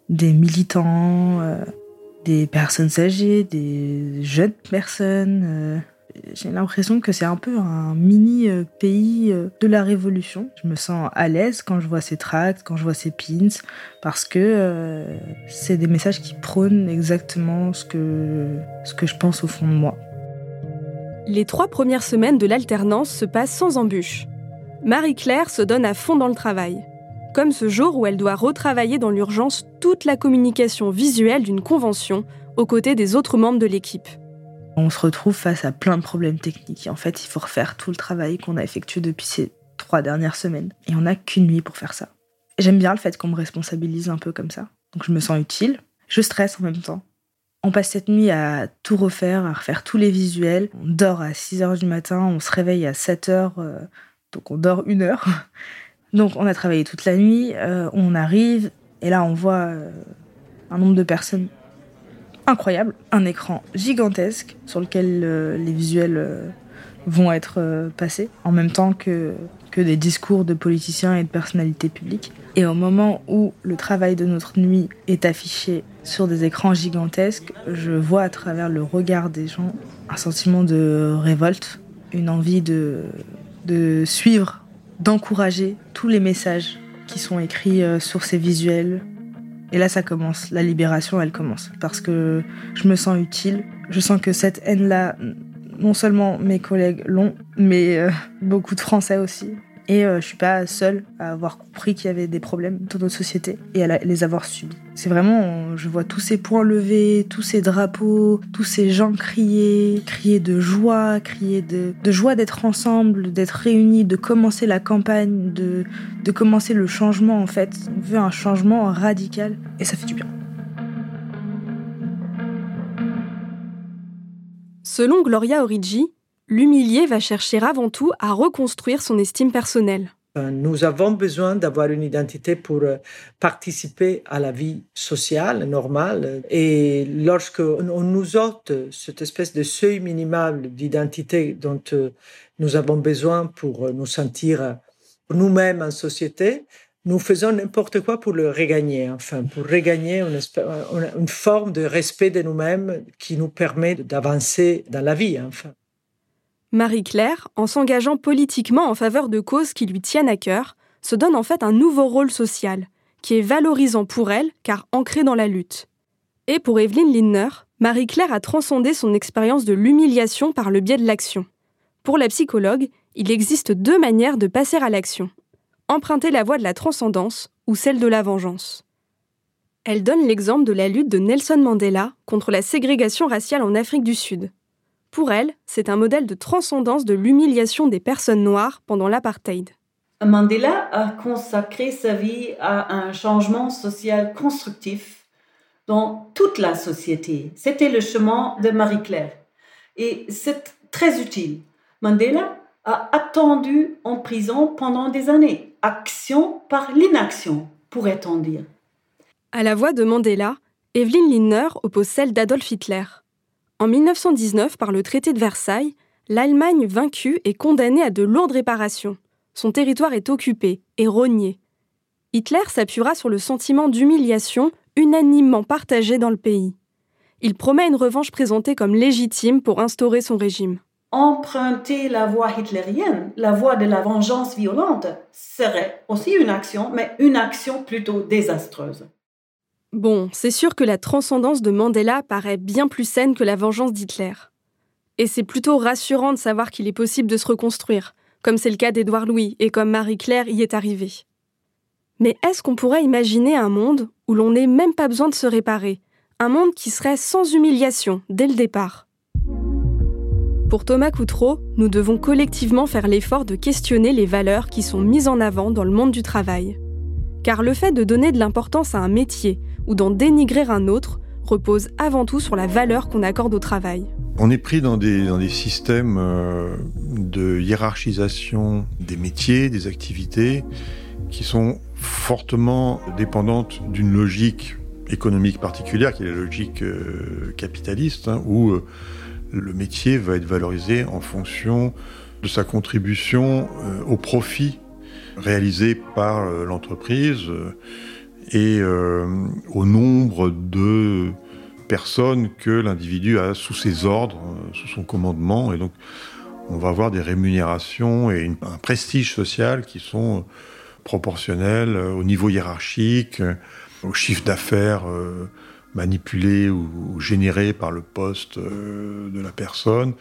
des militants, des personnes âgées, des jeunes personnes j'ai l'impression que c'est un peu un mini euh, pays euh, de la Révolution. Je me sens à l'aise quand je vois ces tracts, quand je vois ces pins, parce que euh, c'est des messages qui prônent exactement ce que, ce que je pense au fond de moi. Les trois premières semaines de l'alternance se passent sans embûches. Marie-Claire se donne à fond dans le travail. Comme ce jour où elle doit retravailler dans l'urgence toute la communication visuelle d'une convention aux côtés des autres membres de l'équipe. On se retrouve face à plein de problèmes techniques. en fait, il faut refaire tout le travail qu'on a effectué depuis ces trois dernières semaines. Et on n'a qu'une nuit pour faire ça. J'aime bien le fait qu'on me responsabilise un peu comme ça. Donc je me sens utile. Je stresse en même temps. On passe cette nuit à tout refaire, à refaire tous les visuels. On dort à 6 h du matin, on se réveille à 7 h, euh, donc on dort une heure. Donc on a travaillé toute la nuit, euh, on arrive, et là on voit euh, un nombre de personnes incroyable. Un écran gigantesque sur lequel les visuels vont être passés, en même temps que, des discours de politiciens et de personnalités publiques. Et au moment où le travail de notre nuit est affiché sur des écrans gigantesques, je vois à travers le regard des gens un sentiment de révolte, une envie de, de suivre, d'encourager tous les messages qui sont écrits euh, sur ces visuels. Et là, ça commence. La libération, elle commence. Parce que je me sens utile. Je sens que cette haine-là, non seulement mes collègues l'ont, mais euh, beaucoup de Français aussi. Et euh, je suis pas seule à avoir compris qu'il y avait des problèmes dans notre société et à les avoir subis. C'est vraiment, je vois tous ces points levés, tous ces drapeaux, tous ces gens crier, crier de joie, crier de, joie d'être ensemble, d'être réunis, de commencer la campagne, de, de commencer le changement en fait. On veut un changement radical et ça fait du bien. Selon Gloria Origi, l'humilié va chercher avant tout à reconstruire son estime personnelle. Euh, nous avons besoin d'avoir une identité pour euh, participer à la vie sociale normale. Et lorsque on nous ôte cette espèce de seuil minimal d'identité dont euh, nous avons besoin pour nous sentir nous-mêmes en société, nous faisons n'importe quoi pour le regagner, enfin, pour regagner une, une forme de respect de nous-mêmes qui nous permet d'avancer dans la vie, enfin. Marie-Claire, en s'engageant politiquement en faveur de causes qui lui tiennent à cœur, se donne en fait un nouveau rôle social, qui est valorisant pour elle car ancré dans la lutte. Et pour Evelyne Lindner, Marie-Claire a transcendé son expérience de l'humiliation par le biais de l'action. Pour la psychologue, il existe deux manières de passer à l'action. Emprunter la voie de la transcendance ou celle de la vengeance. Elle donne l'exemple de la lutte de Nelson Mandela contre la ségrégation raciale en Afrique du Sud. Pour elle, c'est un modèle de transcendance de l'humiliation des personnes noires pendant l'apartheid. Mandela a consacré sa vie à un changement social constructif dans toute la société. C'était le chemin de Marie-Claire. Et c'est très utile. Mandela a attendu en prison pendant des années. Action par l'inaction, pourrait-on dire. À la voix de Mandela, Evelyn Lindner oppose celle d'Adolf Hitler. En 1919, par le traité de Versailles, l'Allemagne vaincue est condamnée à de lourdes réparations. Son territoire est occupé et rogné. Hitler s'appuiera sur le sentiment d'humiliation unanimement partagé dans le pays. Il promet une revanche présentée comme légitime pour instaurer son régime. Emprunter la voie hitlérienne, la voie de la vengeance violente, serait aussi une action, mais une action plutôt désastreuse. Bon, c'est sûr que la transcendance de Mandela paraît bien plus saine que la vengeance d'Hitler. Et c'est plutôt rassurant de savoir qu'il est possible de se reconstruire, comme c'est le cas d'Édouard Louis et comme Marie-Claire y est arrivée. Mais est-ce qu'on pourrait imaginer un monde où l'on n'ait même pas besoin de se réparer, un monde qui serait sans humiliation dès le départ Pour Thomas Coutreau, nous devons collectivement faire l'effort de questionner les valeurs qui sont mises en avant dans le monde du travail. Car le fait de donner de l'importance à un métier ou d'en dénigrer un autre repose avant tout sur la valeur qu'on accorde au travail. On est pris dans des, systèmes euh, de hiérarchisation des métiers, des activités, qui sont fortement dépendantes d'une logique économique particulière, qui est la logique euh, capitaliste, hein, où euh, le métier va être valorisé en fonction de sa contribution au profit réalisé par l'entreprise et euh, au nombre de personnes que l'individu a sous ses ordres, euh, sous son commandement. Et donc, on va avoir des rémunérations et un prestige social qui sont proportionnels au niveau hiérarchique, au chiffre d'affaires euh, manipulé ou, généré par le poste de la personne,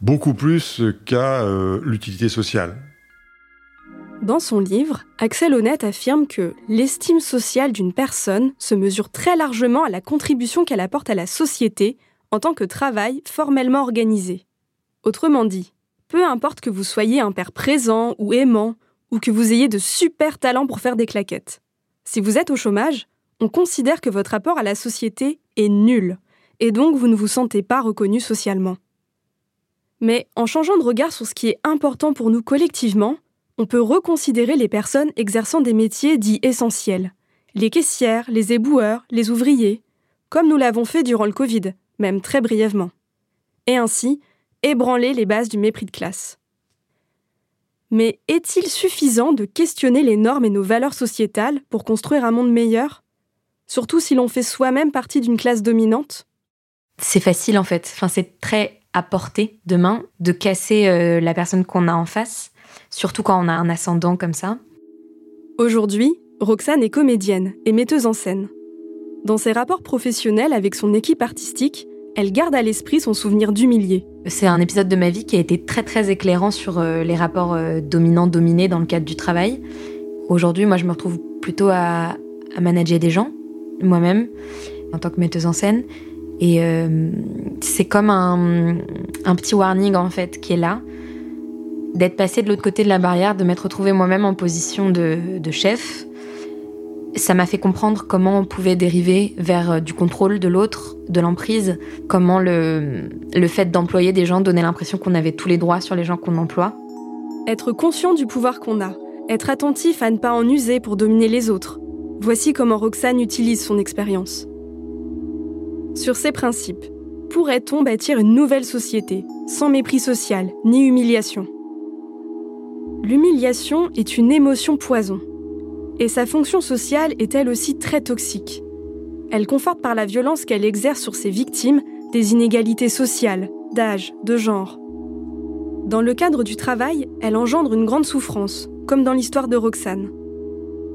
beaucoup plus qu'à l'utilité sociale. Dans son livre, Axel Honnête affirme que l'estime sociale d'une personne se mesure très largement à la contribution qu'elle apporte à la société en tant que travail formellement organisé. Autrement dit, peu importe que vous soyez un père présent ou aimant, ou que vous ayez de super talents pour faire des claquettes. Si vous êtes au chômage, on considère que votre rapport à la société est nul, et donc vous ne vous sentez pas reconnu socialement. Mais en changeant de regard sur ce qui est important pour nous collectivement, on peut reconsidérer les personnes exerçant des métiers dits essentiels, les caissières, les éboueurs, les ouvriers, comme nous l'avons fait durant le Covid, même très brièvement. Et ainsi, ébranler les bases du mépris de classe. Mais est-il suffisant de questionner les normes et nos valeurs sociétales pour construire un monde meilleur? Surtout si l'on fait soi-même partie d'une classe dominante? C'est facile en fait, c'est très à portée de main de casser euh, la personne qu'on a en face, surtout quand on a un ascendant comme ça. Aujourd'hui, Roxane est comédienne et metteuse en scène. Dans ses rapports professionnels avec son équipe artistique, elle garde à l'esprit son souvenir d'humilié. C'est un épisode de ma vie qui a été très très éclairant sur euh, les rapports euh, dominants-dominés dans le cadre du travail. Aujourd'hui, moi je me retrouve plutôt à, manager des gens, moi-même, en tant que metteuse en scène. Et euh, c'est comme un, petit warning en fait qui est là, d'être passé de l'autre côté de la barrière, de m'être retrouvée moi-même en position de, de chef, ça m'a fait comprendre comment on pouvait dériver vers euh, du contrôle de l'autre, de l'emprise, comment le, le fait d'employer des gens donnait l'impression qu'on avait tous les droits sur les gens qu'on emploie. Être conscient du pouvoir qu'on a, être attentif à ne pas en user pour dominer les autres. Voici comment Roxane utilise son expérience. Sur ces principes, pourrait-on bâtir une nouvelle société, sans mépris social ni humiliation? L'humiliation est une émotion poison et sa fonction sociale est elle aussi très toxique. Elle conforte par la violence qu'elle exerce sur ses victimes des inégalités sociales, d'âge, de genre. Dans le cadre du travail, elle engendre une grande souffrance, comme dans l'histoire de Roxane.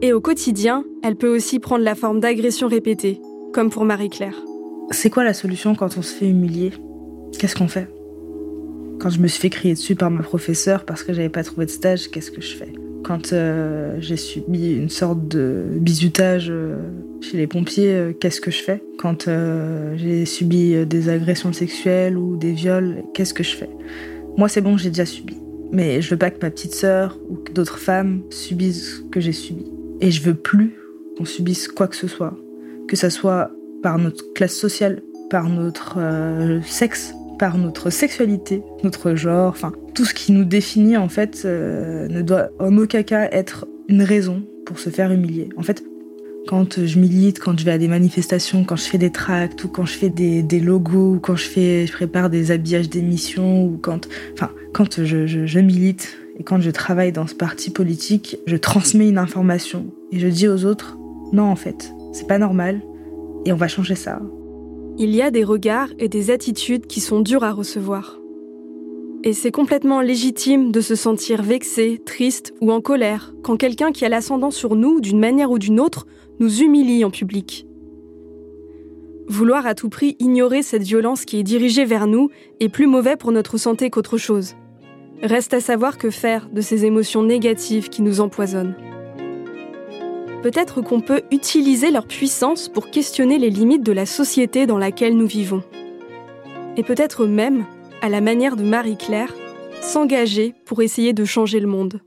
Et au quotidien, elle peut aussi prendre la forme d'agressions répétées, comme pour Marie-Claire. C'est quoi la solution quand on se fait humilier? Qu'est-ce qu'on fait? Quand je me suis fait crier dessus par ma professeure parce que j'avais pas trouvé de stage, qu'est-ce que je fais? Quand euh, j'ai subi une sorte de bizutage euh, chez les pompiers, euh, qu'est-ce que je fais? Quand j'ai subi des agressions sexuelles ou des viols, qu'est-ce que je fais? Moi, c'est bon, j'ai déjà subi. Mais je veux pas que ma petite sœur ou que d'autres femmes subissent ce que j'ai subi. Et je veux plus qu'on subisse quoi que ce soit. Que ça soit par notre classe sociale, par notre sexe, par notre sexualité, notre genre, enfin tout ce qui nous définit en fait euh, ne doit en aucun cas être une raison pour se faire humilier. En fait, quand je milite, quand je vais à des manifestations, quand je fais des tracts ou quand je fais des, logos ou quand je fais, je prépare des habillages d'émissions ou quand, enfin, quand je, je milite et quand je travaille dans ce parti politique, je transmets une information et je dis aux autres non en fait, c'est pas normal et on va changer ça. Il y a des regards et des attitudes qui sont durs à recevoir. Et c'est complètement légitime de se sentir vexé, triste ou en colère quand quelqu'un qui a l'ascendant sur nous d'une manière ou d'une autre nous humilie en public. Vouloir à tout prix ignorer cette violence qui est dirigée vers nous est plus mauvais pour notre santé qu'autre chose. Reste à savoir que faire de ces émotions négatives qui nous empoisonnent peut-être qu'on peut utiliser leur puissance pour questionner les limites de la société dans laquelle nous vivons. Et peut-être même, à la manière de Marie-Claire, s'engager pour essayer de changer le monde.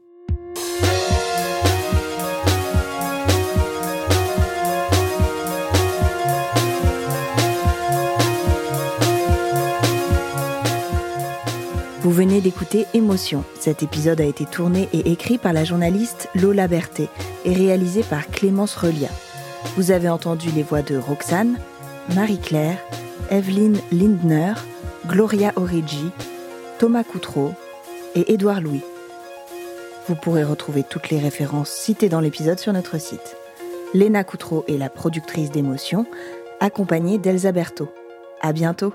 Vous venez d'écouter Émotion. Cet épisode a été tourné et écrit par la journaliste Lola Berthet et réalisé par Clémence Relia. Vous avez entendu les voix de Roxane, Marie-Claire, Evelyne Lindner, Gloria Origi, Thomas Coutreau et Édouard Louis. Vous pourrez retrouver toutes les références citées dans l'épisode sur notre site. Léna Coutreau est la productrice d'émotion, accompagnée d'Elsa Berthaud. À bientôt!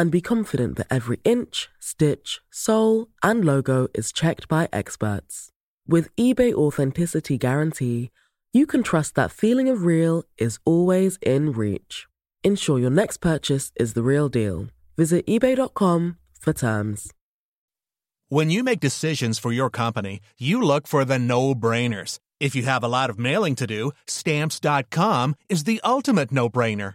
and be confident that every inch, stitch, sole, and logo is checked by experts. With eBay Authenticity Guarantee, you can trust that feeling of real is always in reach. Ensure your next purchase is the real deal. Visit eBay.com for terms. When you make decisions for your company, you look for the no brainers. If you have a lot of mailing to do, stamps.com is the ultimate no brainer.